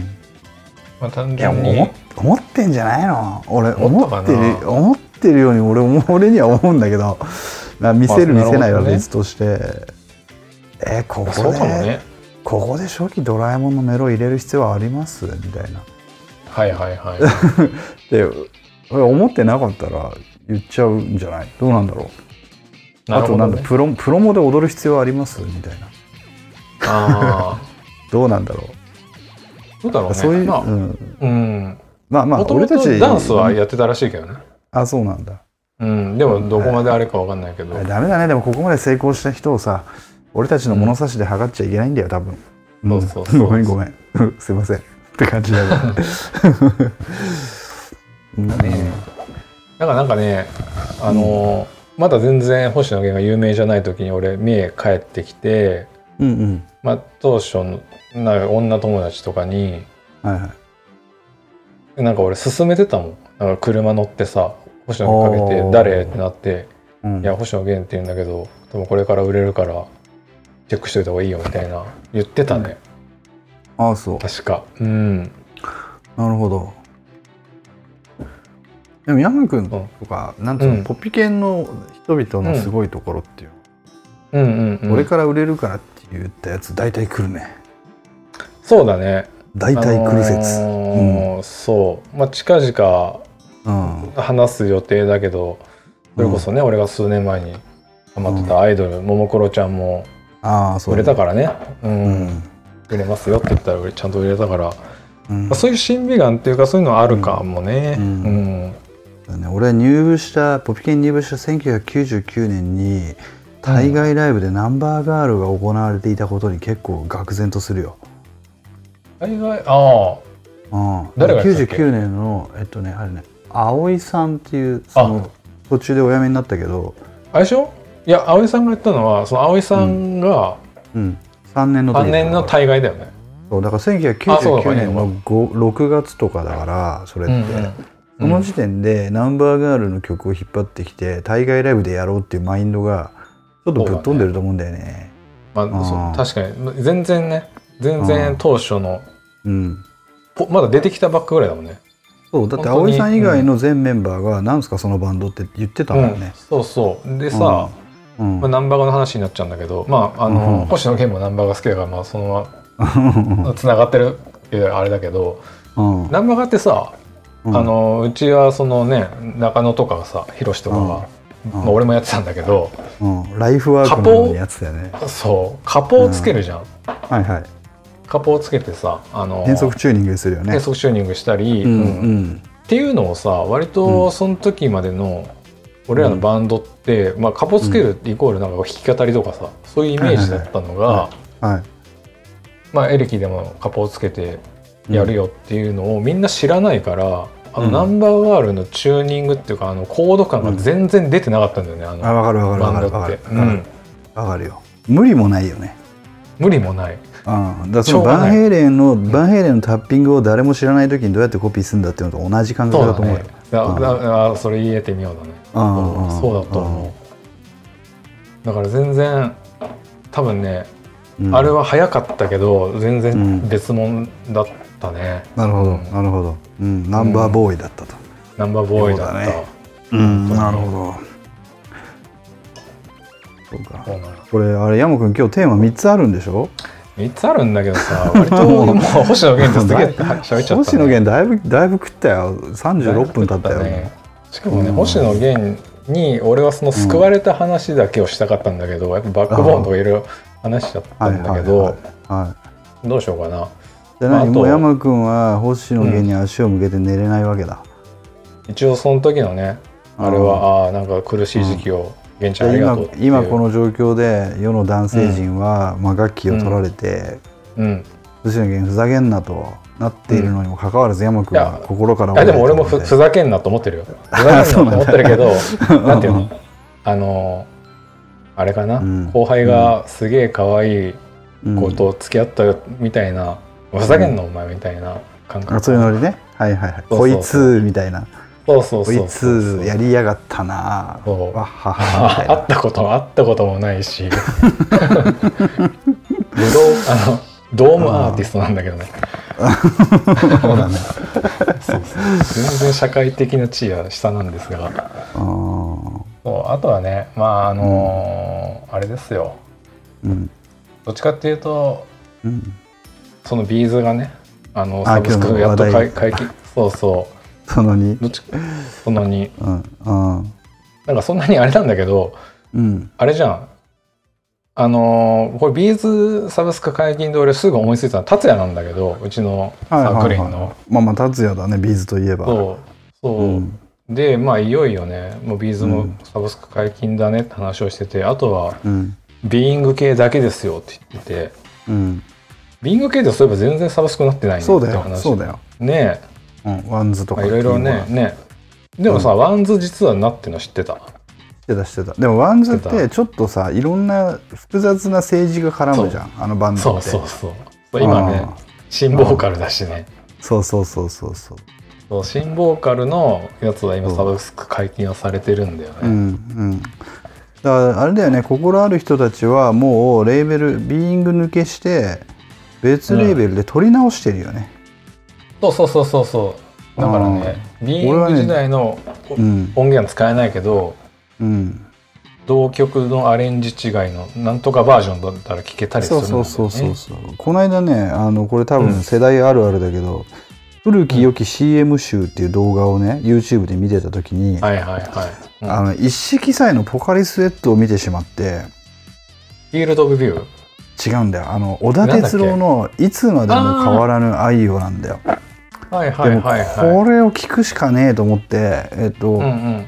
まあ、単純に。思ってんじゃないの？俺思思ってる思ってるように俺も <laughs> 俺には思うんだけど。な見せる見せないは別として、えーここで、ね。ここで初期ドラえもんのメロ入れる必要はあります？みたいな。はいはいはい。<laughs> で思ってなかったら言っちゃうんじゃない？どうなんだろう？あとなんだプロプロモで踊る必要あります？みたいな。ああ <laughs> どうなんだろどうだろうね。うそういう、まあうん、うん。まあまあ俺たちとダンスはやってたらしいけどね。あそうなんだ。うん。でもどこまであれかわかんないけど、ダメだね。でもここまで成功した人をさ俺たちの物差しで測っちゃいけないんだよ多分、そうそうそう <laughs> ごめんごめん。<laughs> すいません。って感じだけどうん。ねだからなんかねあのーまだ全然星野源が有名じゃない時に俺三重帰ってきて、うんうん。まあ、当初のなんか女友達とかにはいはい。なんか俺勧めてたもん。なんか車乗ってさ星野源かけて誰？ってなってうん。いや星野源って言うんだけどでもこれから売れるからチェックしといた方がいいよみたいな言ってたね、ああそう。確か。うん。なるほどでも山君とか、なんつうの、うん。ポピケンの人々のすごいところっていうの、うんうん、うん、俺から売れるからって言ったやつ大体来るね。そうだね。大体来る説、あのーそう。まあ近々うん。話す予定だけどそれこそね、俺が数年前にハマってたアイドル、ももクロちゃんもああそう売れたからね、うん。うん。売れますよって言ったら俺ちゃんと売れたから、うん。まあそういう審美眼っていうかそういうのはあるかもね。ううん。ん。だね、俺は入部したポピケン入部した1999年に対外ライブでナンバーガールが行われていたことに結構愕然とするよ。海外あうん、誰がやってたっけ？99年のえっとねあれね葵さんっていうその途中でお辞めになったけど。ああれでしょ？いや葵さんが言ったのはその葵さんがうん、3年の3時年の大概だよね。そうだからあそうだ1999年の5 6月とかだからそれって、うんうんその時点でナンバーガールの曲を引っ張ってきて対外ライブでやろうっていうマインドがちょっとぶっ飛んでると思うんだよね。まあ、確かに。全然ね。全然当初のうん。ぽまだ出てきたばっかぐらいだもんね。そうだって葵さん以外の全メンバーが「なんすかそのバンド」って言ってたもんね。そうそう。でさ、うん。まあ、ナンバーガーの話になっちゃうんだけどまああの、うん。星野源もナンバーガー好きだからまあそのまま <laughs> つながってるっていうあれだけどうん。ナンバーガーってさ、うん。あのうちはそのね中野とかがさヒロシとかが、うん。まあ、俺もやってたんだけどうん。ライフワークのやつだよね。そう。カポをつけるじゃん、はいはい。カポをつけてさあの変速チューニングするよね。変。速チューニングしたり、うん。っていうのをさ割とその時までの俺らのバンドって、まあ、カポつけるイコールなんか弾き語りとかさそういうイメージだったのが、はい。まあ、エレキでもカポをつけてやるよっていうのをみんな知らないから、あのうん。ナンバーガールのチューニングっていうかあのコード感が全然出てなかったんだよね、ああのわかるわかるバンドわかる。わかるって、うん、わかるよ。無理もないよね。無理もない。うん、だからそのバンヘイレンのバンヘイレンのタッピングを誰も知らない時にどうやってコピーするんだっていうのと同じ感覚だと思うよ。だうん。それ言えてみようだね、うんうんそうだと思う、だから全然多分ね、うん。あれは早かったけど全う然ん。別物だったね、なるほど、うんなるほど、うん、ナンバーボーイだったと。ナンバーボーイだった。そうだね。うん、なるほど。そうか。これあれ山君今日テーマ三つあるんでしょ？3つあるんだけどさ割ともう星野源ってすげえ喋っちゃった、ね、<laughs> 星野源だいぶだいぶ食ったよ。三十六分経ったよ。ね。しかもね、うん。星野源に俺はその救われた話だけをしたかったんだけど、やっぱバックボーンとかいろいろ話しちゃったんだけど、はい。どうしようかなじゃもう山君は星野源に足を向けて寝れないわけだ。一応その時のねあれはああーなんか苦しい時期を源ちゃんありが今とうっていう。今この状況で世の男性陣は、まあ、楽器を取られて、うん。星野源ふざけんなとなっているのにもかかわらず山君は心からいやでも俺もふふざけんなと思ってるよ。<laughs> ふざけんなと思ってるけど <laughs> なんていうの？あのあれかな、うん。後輩がすげえ可愛いうん子と付き合ったよみたいな、ふざけんなお前みたいな感覚、あそういうノリね。はいはいはい。そうそうこいつみたいな。そうそうそうこいつやりやがったな。そう。わっはは会ったことも会ったこともないし。武道あのドームアーティストなんだけどね。そうだね。全然社会的な地位は下なんですが。そうあとはねまああのーあれですよ。うん。どっちかっていうとうんそのビーズがねあのあサブスクやっと解解禁。そうそその2うどっちそんなに。うん。うんなんかそんなにあれなんだけどうん。あれじゃん。あのーこれビーズサブスク解禁で俺すぐ思いついたの達也なんだけどうちのサはいークはいはい。リンの。まあまあ達也だねビーズといえば。そう。そう、うん。でまあいよいよねもうビーズもうん。サブスク解禁だねって話をしててあとはうん。ビーイング系だけですよって言ってて。うんビング系でそういえば全然サブスクになってないねそうだよ。って話そうだよ。ねうんワンズとかいろいろねねでもさ、 WANDS 実はなっての知ってた？してたしてた。でも WANDS っしてちょっとさいろんな複雑な政治が絡むじゃんあのバンドそうって。そうそうそう。今ね新ボーカルだしね。そうそうそうそうそう。そう新ボーカルのやつは今サブスク解禁はされてるんだよね、うんうん。だからあれだよね心ある人たちはもうレーベルビーイング抜けして別レーベルで録り直してるよね。そうそうそうそうそう。だからねビー時代のうん。音源は使えないけど、うん。同曲のアレンジ違いのなんとかバージョンだったら聴けたりするんだよね。そうそうそうそうそう。この間ねあのこれ多うん。分世代あるあるだけど、古き良き CM 集っていう動画をね YouTube で見てた時に、はいはいはい、うん。あの一色祭のポカリスエットを見てしまってフィールド・オブ・ビュー？違うんだよ。あの小田哲郎の「いつまでも変わらぬ愛を」なんだよ。はいはいでもはい。はいこれを聞くしかねえと思ってえっと、うんうん。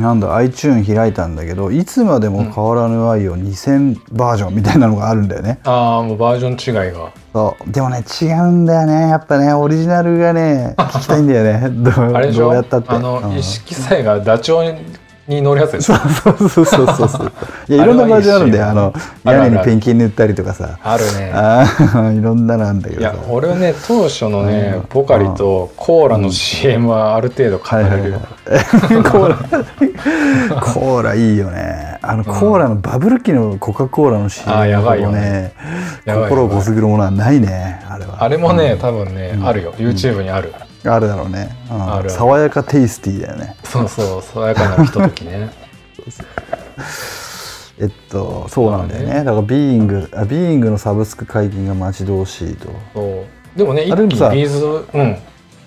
なんだ iTune 開いたんだけど「いつまでも変わらぬ愛を2000バージョン」みたいなのがあるんだよね。ああもうバージョン違いが。そう。でもね違うんだよね。やっぱねオリジナルがね聞きたいんだよね。<laughs> どうやったって。あの、うん。意識さえがダチョウに乗るやつです。そうそうそうそうそう。そ <laughs> ういやいろんなバージョンあるんであの屋根にペンキ塗ったりとかさ。あるね。あー <laughs> いろんなのあるんだけいや俺はね当初のねうん。ポカリとコーラの CM はある程度語れるよ、<laughs> コーラ。コーラいいよね。あのコーラのバブル期のコカ・コーラの CM あーやばいよね。心をこすぐるものはないねあれは。あれもね、うん。多分ね、うんあるよ。YouTube にある、あるだろうね、うん。ある爽やかテイスティーだよね。そうそう爽やかなひとときね。<laughs> えっとそうなんだよね。だからビーイングあビーイングのサブスク解禁が待ち遠しいと。でもね一気に B'z うん。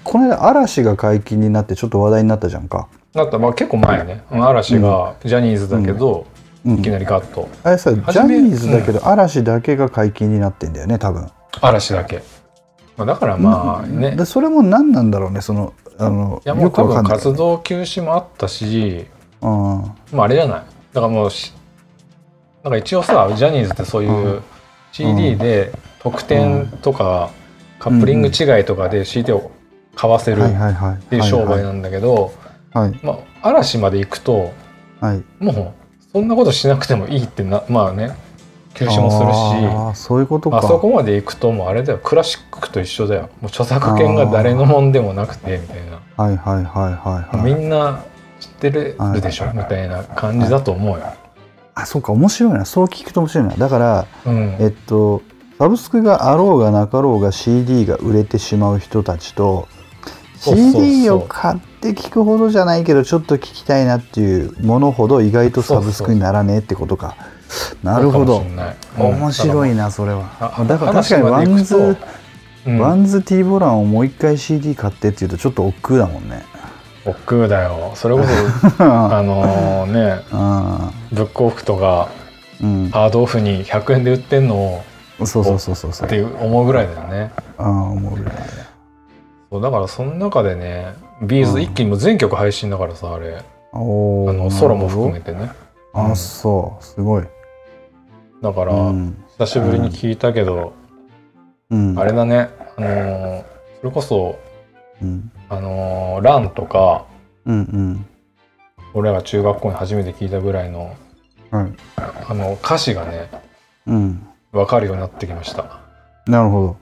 この間嵐が解禁になってちょっと話題になったじゃんか、だった。まあ結構前ね。うん嵐がジャニーズだけど、うん。いきなりガッとあれさジャニーズだけど嵐だけが解禁になってんだよね多分。嵐だけ、まあ、だからまあね、でそれも何なんだろうねそのあのいやもう多分活動休止もあったし、うん。まあ、あれじゃない。だからもうしなんか一応さジャニーズってそういううん。CD で特典とかカップリング違いとかで CD を買わせるっていう商売なんだけど、はい。まあ、嵐まで行くとはい。もうそんなことしなくてもいいってなまあね休止もするしそういうことか。あそこまで行くともうあれだよ。クラシックと一緒だよ。もう著作権が誰のもんでもなくてみたいな。はいはいはいはいはいみんな知ってるでしょ、はいみたいな感じだと思うよ。あそうか面白いな。そう聞くと面白いな。だからうん、えっとサブスクがあろうがなかろうが CD が売れてしまう人たちとそうそうそう CD を買って聞くほどじゃないけどちょっと聞きたいなっていうものほど意外とサブスクにならねえってことか。なるほどそうない。うん。面白いなそれは。あだから確かにワンズ、うん。ワンズ T ボランをもう一回 CD 買ってっていうとちょっと億劫だもんね。億劫だよ。それこそ <laughs> あのねあブックオフとかうん。ハードオフに100円で売ってんのをそうそうそうそうそう。って思うぐらいだよね。ああ思うぐらいそうだからその中でねビーズうん。一気にもう全曲配信だからさあれ。あのソロも含めてね。ほど。あそう。すごいだからうん。久しぶりに聞いたけどうん。あれだね。あのーそれこそうん。あのーランとかうんうん。俺らが中学校に初めて聞いたぐらいのはい。あの歌詞がねうん。分かるようになってきました。なるほ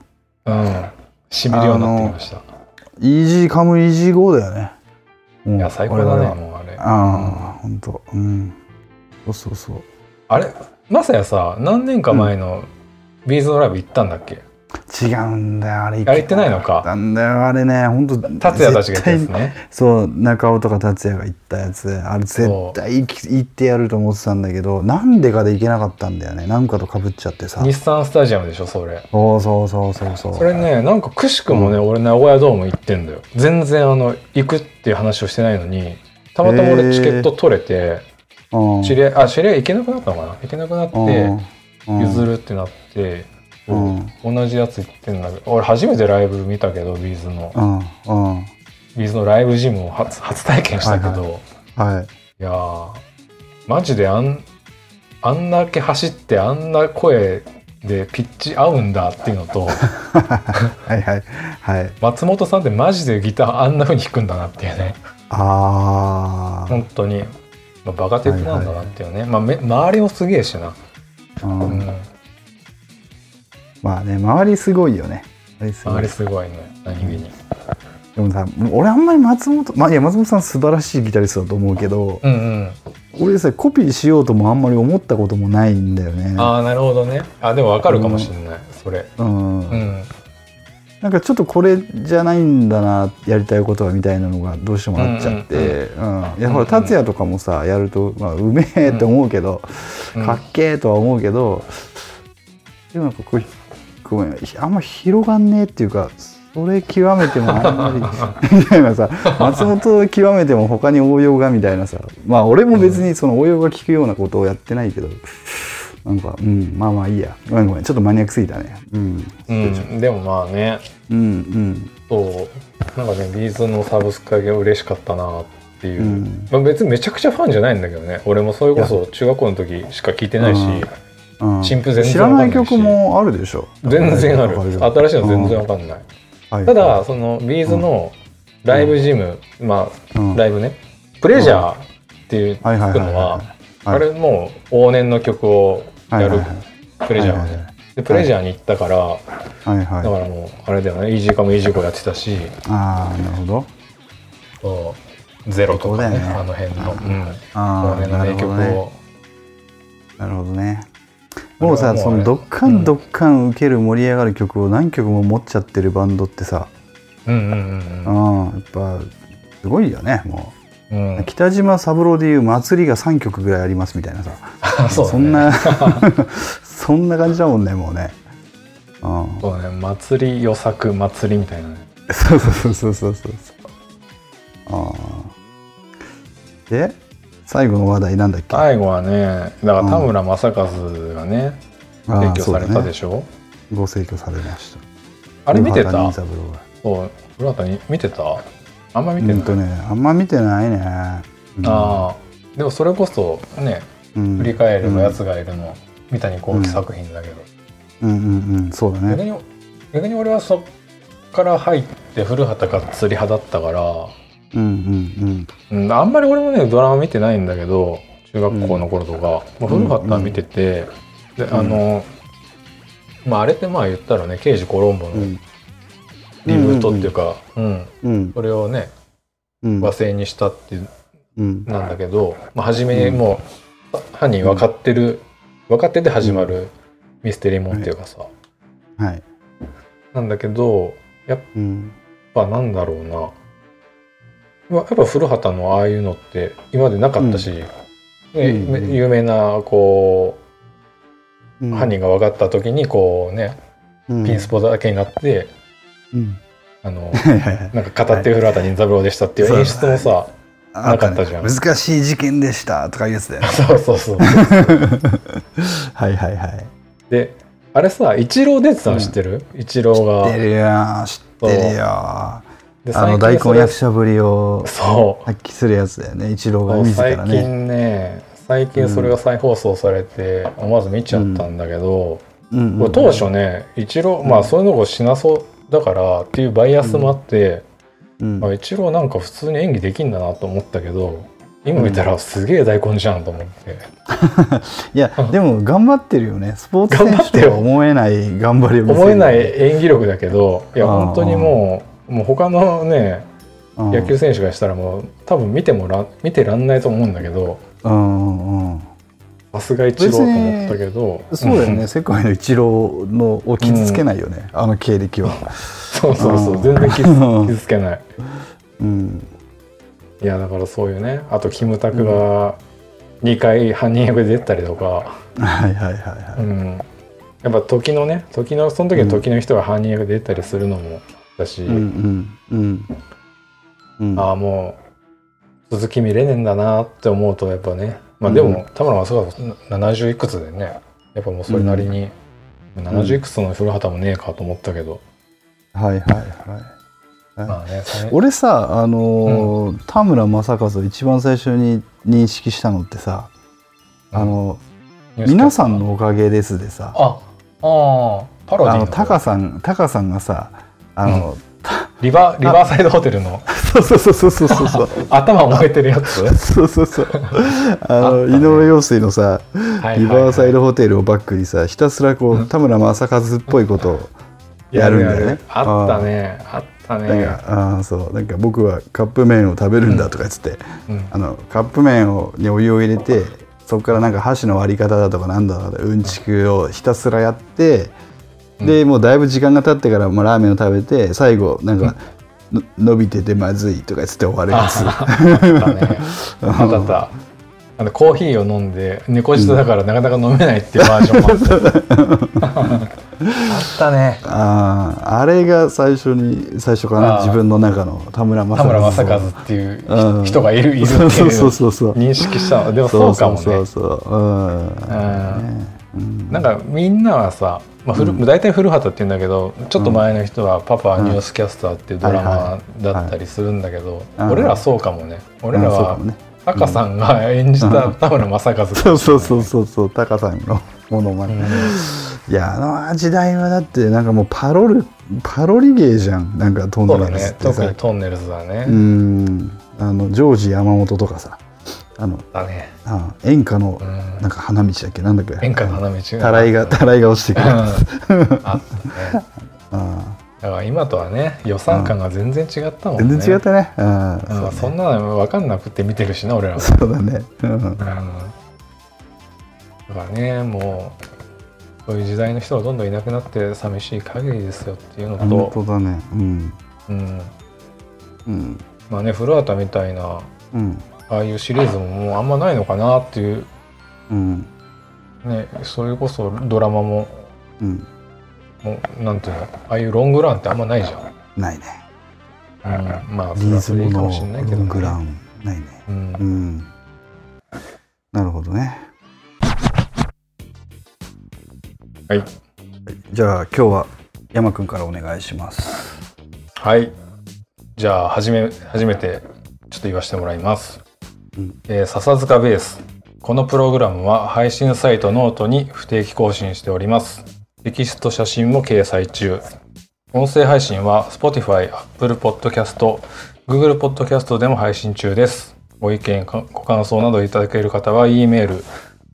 ど。うん。しみるようになってきました。イージーカムイージーゴーだよね。いや最高だねもうあれ。ああ本当うん。そうそうそう。あれ？まさやさ何年か前のビーズのライブ行ったんだっけ、違うんだよあれ。あれ行ってないのか？なんだよあれね。本当達也たちが行ったやつね。そう中尾とか達也が行ったやつ。あれ絶対行き行ってやると思ってたんだけどなんでかで行けなかったんだよね。なんかとかぶっちゃってさ。日産スタジアムでしょそれ。そうそうそうそうそう。それねなんかくしくもね、俺名古屋ドーム行ってんだよ。全然あの行くっていう話をしてないのにたまたま俺チケット取れてうん知り合いあ知り合い行けなくなったのかな？行けなくなってうん。譲るってなって、うん。同じやつ行ってんだけど俺初めてライブ見たけど B'z の。うん。うん。 B'z の LIVE-GYM を初初体験したけど、はいはい。い。やーマジであんあんだけ走ってあんな声でピッチ合うんだっていうのと <laughs> はいはい。はい。松本さんってマジでギターあんな風に弾くんだなっていうね。あ本当に、まあ、バカテクなんだなっていうね、まあ、め周りもすげえしな、あ、ううん。ん、まあね周りすごいよね。周りすごい。ね何気に。でもさ俺あんまり松本まあいや松本さん素晴らしいギタリストだと思うけどうんうん。俺さコピーしようともあんまり思ったこともないんだよね。ああなるほどね。あでもわかるかもしれない、それ。うん。うんなんかちょっとこれじゃないんだなやりたいことはみたいなのがどうしてもあっちゃって。うんいやほら達也とかもさやると、まあ、うめえって思うけど、うん。かっけえとは思うけどでもなんかこうごめんあんま広がんねえっていうかそれ極めてもあんまり <laughs> みたいなさ松本を極めても他に応用がみたいなさ。まあ俺も別にその応用が効くようなことをやってないけどなんかうんまあまあいいや。ごめんごめんちょっとマニアックすぎたね。うん。うん、でもまあね。うんうん。そう。なんかね B'zのサブスクが嬉しかったなっていう、うん。まあ、別にめちゃくちゃファンじゃないんだけどね。俺もそれこそ中学校の時しか聞いてないしうん。新譜全然知らない曲もあるでしょ。全然ある。新しいの全然わかんない、はいただその B'zの LIVE-GYM、まうん。あライブね。プレジャーっていうのははいあれもう往年の曲をやるプレジャーねでプレジャーに行ったからはい。だはい。からもうあれだよね。イージーカムイージーコやってたし。ああなるほど。そうゼロとかねね。あの辺の。うん。ああ往年の名曲を。なるほどね。もうさそのドッカンドッカン受ける盛り上がる曲を何曲も持っちゃってるバンドってさ、うんうんうんうん、やっぱすごいよねもうん。ううん北島三郎でいう祭りが3曲ぐらいありますみたいなさ。<laughs> そうだね。そんな <laughs> そんな感じだもんねもうね、うん、そうだね祭り予作祭りみたいなね。そうそうそうそうそうそう。あーで最後の話題なんだっけ？最後はねだから田村正和がねあー提供されたでししょご逝去されました。あれ見て古たそう古畑に見てた？あんま見てない、うんとねあんま見てないね、うん。ああでもそれこそねうん。振り返ればやつがいるの三谷幸喜作品だけど、うん。うんうんそうだね。逆に逆に俺はそっから入って古畑がっつり派だったから、うんうんうん、あんまり俺もねドラマ見てないんだけど中学校の頃とか、まあ、古畑は見てて、であの、まああれってまあ言ったらね「刑事コロンボ」のうんリブートっていうか、うん。うん。それをねうん。和製にしたってなんだけど、まあ、初めもう犯人分かってる、分かってて始まるミステリーもんっていうかさ、はい。なんだけどやっうん。ぱなんだろうな。まあやっぱ古畑のああいうのって今までなかったし、有名なこう犯人が分かった時にこうねうん。ピンスポだけになって、うんあの <laughs> なんか語って古畑任三郎でしたっていう演出もさ、あなかったじゃん。ね難しい事件でしたとかいうやつだよね。<laughs> そうそうそう <laughs> はいはいはい。であれさ一郎出てたの知ってる、一郎が。知ってるよ知ってるよあでの大根役者ぶりを発揮するやつだよね。一郎がそう自らね。最近ね最近それが再放送されて思わず見ちゃったんだけど、うん。うんこれ当初ね一郎まあそういうのをしなそうだからっていうバイアスもあって、うん。あ一郎なんか普通に演技できんだなと思ったけど今見たらすげえ大根じゃんと思って、<laughs> いやでも頑張ってるよね。スポーツ選手とは思えない頑張りを見せる。思えない演技力だけどいや本当にもうもう他のねうん。野球選手がしたらもう多分見てもら見てらんないと思うんだけどうんうんさすが一郎と思ったけど。そうだよね、ん <laughs> 世界の一郎のを傷つけないよね、あの経歴は。<laughs> そうそうそう。うん。全然傷つ <laughs> けない。うん、いやだからそういうね。あとキムタクが2回犯人役で出たりとか、はいはいはいはい。うん、やっぱ時のね時のその時の時の人が犯人役で出たりするのもだし、うんうんうん。うん。ああもう続き見れねえんだなって思うとやっぱねまあでも、田村正和70いくつでねやっぱもうそれなりに、ん。70いくつの古畑もねえかと思ったけど、はいはいはい。まあね俺さあのー田村正和を一番最初に認識したのってさ、あの皆さんのおかげですでさ、あああパロディのあのタカさんタカさんがさあの、リバリバーサイドホテルのそうそうそうそうそうそう。そう頭燃えてるやつ？そうそうそう。あのね。井上陽水のさリバーサイドホテルをバックにさひたすらこう田村正和っぽいことをやるんだよね。あったね。あったなんねかあーそう。なんか僕はカップ麺を食べるんだとか言ってて、うん。あのカップ麺をにお湯を入れてそこからなんか箸の割り方だとかなんだろううんちくをひたすらやって、でもうだいぶ時間が経ってからもうラーメンを食べて最後なんか、の伸びててまずいとか言って終わるやつ。あったね。あったあった。あのコーヒーを飲んで猫舌だからなかなか飲めないっていうバージョンもあった。あったね。あーあれが最初に最初かな自分の中の田村正田村正和和っていううん。人がいるいるってそうそういうそうそうそう。認識したの。でもそうかもね。そうそうそうう。ん。うん。なんかみんなはさ、まあ古大体古畑って言うんだけどちょっと前の人は「パパはニュースキャスター」っていうドラマだったりするんだけどはい。俺らはそうかもね。俺らはタカさんが演じた田村正和そうそうそうそうそうタカさんのものまね、いやあの時代はだってなんかもうパロルパロリ芸じゃん。なんかトンネルズってさ。特にトンネルズだね、うん。あのジョージ山本とかさあのだね。あ演歌のうん。なんか花道だっけ？なんだっけ？演歌の花道たらいがたらいが落ちてくるうん。あったね。<laughs> あだから今とはね予算感が全然違ったもんね。全然違ったね。うんうん。そうね。そんなの分かんなくて見てるしな俺らも、そうだね。うん。うん、だからねもうそういう時代の人がどんどんいなくなって寂しい限りですよっていうの本と、当だね。うん。うん、うん。まあね古畑みたいなうんああいうシリーズももうあんまないのかなっていううん。ねそれこそドラマもうん。もうなんていうのああいうロングランってあんまないじゃん、ないね。うん、まあそれはそれでいいかズムのもしれないけど、ロングランないね。うん。うん。なるほどね。はい。じゃあ今日は山くんからお願いします。はい。じゃあ、はじめ、初めて、ちょっと言わせてもらいます。えー笹塚ベース。このプログラムは配信サイトノートに不定期更新しております。テキスト写真も掲載中。音声配信は Spotify、Apple Podcast、Google Podcast でも配信中です。ご意見、ご感想などいただける方は E メール、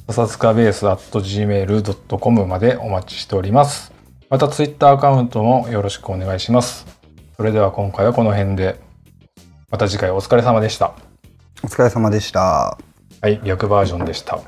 笹塚ベース at gmail.com までお待ちしております。また Twitter アカウントもよろしくお願いします。それでは今回はこの辺で。また次回お疲れ様でした。お疲れ様でした。はい、逆バージョンでした。はい